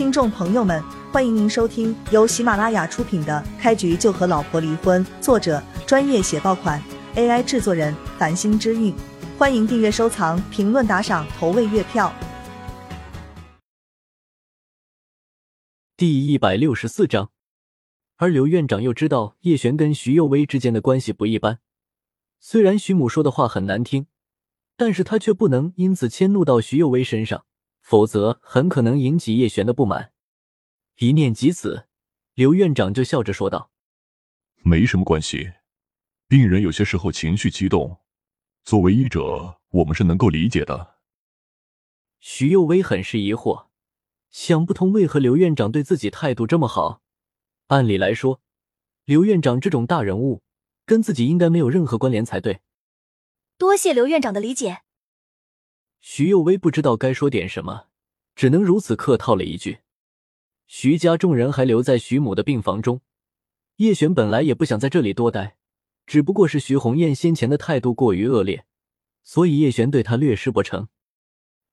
听众朋友们，欢迎您收听由喜马拉雅出品的《开局就和老婆离婚》，作者专业写爆款，AI 制作人繁星之韵。欢迎订阅、收藏、评论、打赏、投喂月票。第一百六十四章，而刘院长又知道叶璇跟徐幼薇之间的关系不一般，虽然徐母说的话很难听，但是他却不能因此迁怒到徐幼薇身上。否则很可能引起叶璇的不满。一念及此，刘院长就笑着说道：“没什么关系，病人有些时候情绪激动，作为医者，我们是能够理解的。”徐幼薇很是疑惑，想不通为何刘院长对自己态度这么好。按理来说，刘院长这种大人物跟自己应该没有任何关联才对。多谢刘院长的理解。徐幼薇不知道该说点什么，只能如此客套了一句。徐家众人还留在徐母的病房中，叶璇本来也不想在这里多待，只不过是徐红艳先前的态度过于恶劣，所以叶璇对他略施不成。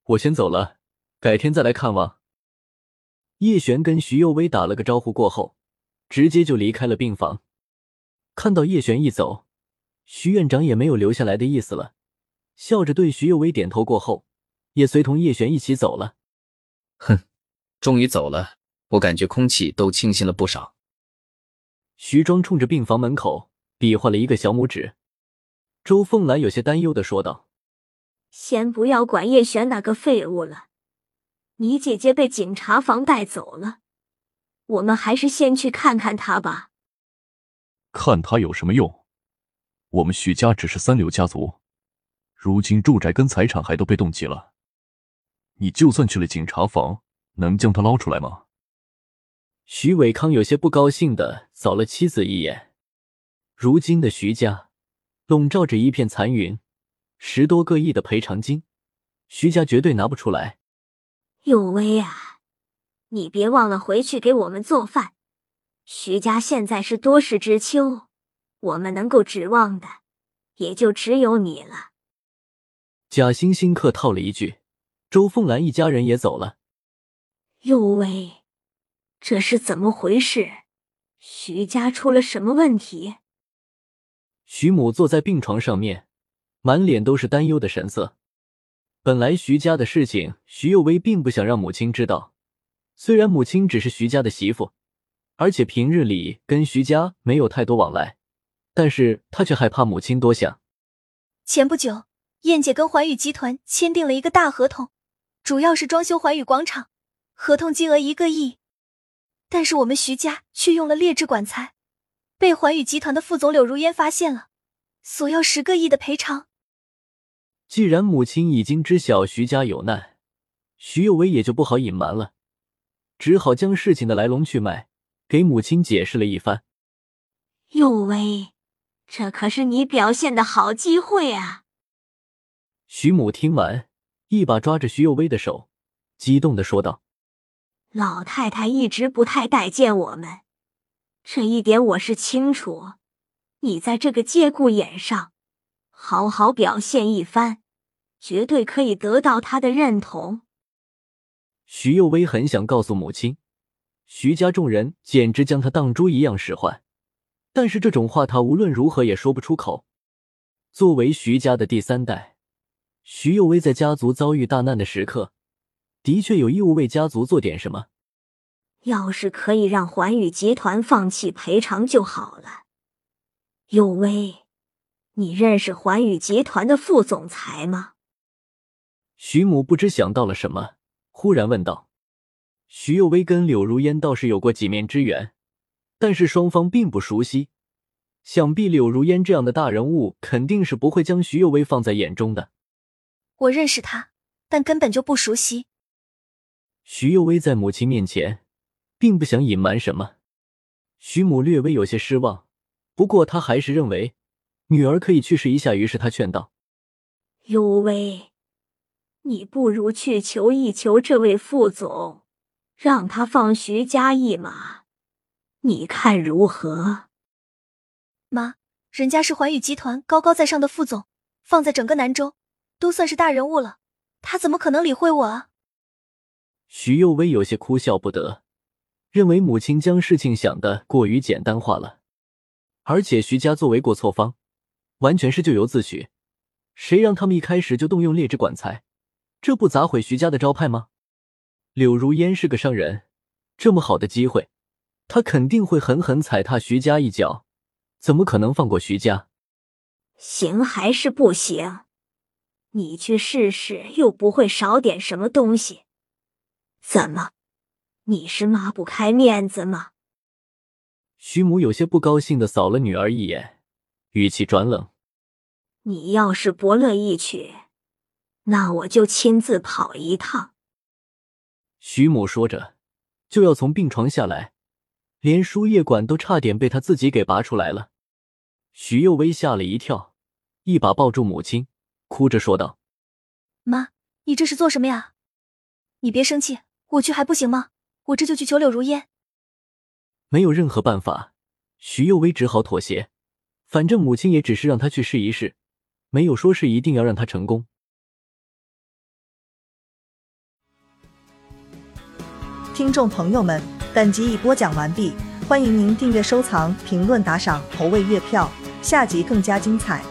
我先走了，改天再来看望。叶璇跟徐幼薇打了个招呼过后，直接就离开了病房。看到叶璇一走，徐院长也没有留下来的意思了。笑着对徐幼薇点头过后，也随同叶璇一起走了。哼，终于走了，我感觉空气都清新了不少。徐庄冲着病房门口比划了一个小拇指。周凤兰有些担忧的说道：“先不要管叶璇那个废物了，你姐姐被警察房带走了，我们还是先去看看她吧。看他有什么用？我们徐家只是三流家族。”如今住宅跟财产还都被冻结了，你就算去了警察房，能将他捞出来吗？徐伟康有些不高兴的扫了妻子一眼。如今的徐家笼罩着一片残云，十多个亿的赔偿金，徐家绝对拿不出来。有为啊，你别忘了回去给我们做饭。徐家现在是多事之秋，我们能够指望的也就只有你了。贾欣欣客套了一句，周凤兰一家人也走了。哟喂，这是怎么回事？徐家出了什么问题？徐母坐在病床上面，满脸都是担忧的神色。本来徐家的事情，徐幼薇并不想让母亲知道。虽然母亲只是徐家的媳妇，而且平日里跟徐家没有太多往来，但是她却害怕母亲多想。前不久。燕姐跟环宇集团签订了一个大合同，主要是装修环宇广场，合同金额一个亿。但是我们徐家却用了劣质管材，被环宇集团的副总柳如烟发现了，索要十个亿的赔偿。既然母亲已经知晓徐家有难，徐有为也就不好隐瞒了，只好将事情的来龙去脉给母亲解释了一番。有为，这可是你表现的好机会啊！徐母听完，一把抓着徐幼薇的手，激动的说道：“老太太一直不太待见我们，这一点我是清楚。你在这个节骨眼上，好好表现一番，绝对可以得到她的认同。”徐幼薇很想告诉母亲，徐家众人简直将她当猪一样使唤，但是这种话她无论如何也说不出口。作为徐家的第三代。徐幼薇在家族遭遇大难的时刻，的确有义务为家族做点什么。要是可以让环宇集团放弃赔偿就好了。幼薇，你认识环宇集团的副总裁吗？徐母不知想到了什么，忽然问道。徐幼薇跟柳如烟倒是有过几面之缘，但是双方并不熟悉。想必柳如烟这样的大人物，肯定是不会将徐幼薇放在眼中的。我认识他，但根本就不熟悉。徐幼薇在母亲面前，并不想隐瞒什么。徐母略微有些失望，不过她还是认为女儿可以去试一下，于是她劝道：“幼薇，你不如去求一求这位副总，让他放徐家一马，你看如何？”妈，人家是环宇集团高高在上的副总，放在整个南州。都算是大人物了，他怎么可能理会我啊？徐幼薇有些哭笑不得，认为母亲将事情想得过于简单化了。而且徐家作为过错方，完全是咎由自取。谁让他们一开始就动用劣质管材，这不砸毁徐家的招牌吗？柳如烟是个商人，这么好的机会，他肯定会狠狠踩踏徐家一脚，怎么可能放过徐家？行还是不行？你去试试，又不会少点什么东西。怎么，你是抹不开面子吗？徐母有些不高兴的扫了女儿一眼，语气转冷。你要是不乐意去，那我就亲自跑一趟。徐母说着，就要从病床下来，连输液管都差点被他自己给拔出来了。徐幼薇吓了一跳，一把抱住母亲，哭着说道：“妈，你这是做什么呀？你别生气，我去还不行吗？我这就去求柳如烟。”没有任何办法，徐幼薇只好妥协。反正母亲也只是让他去试一试。没有说是一定要让他成功。听众朋友们，本集已播讲完毕，欢迎您订阅、收藏、评论、打赏、投喂月票，下集更加精彩。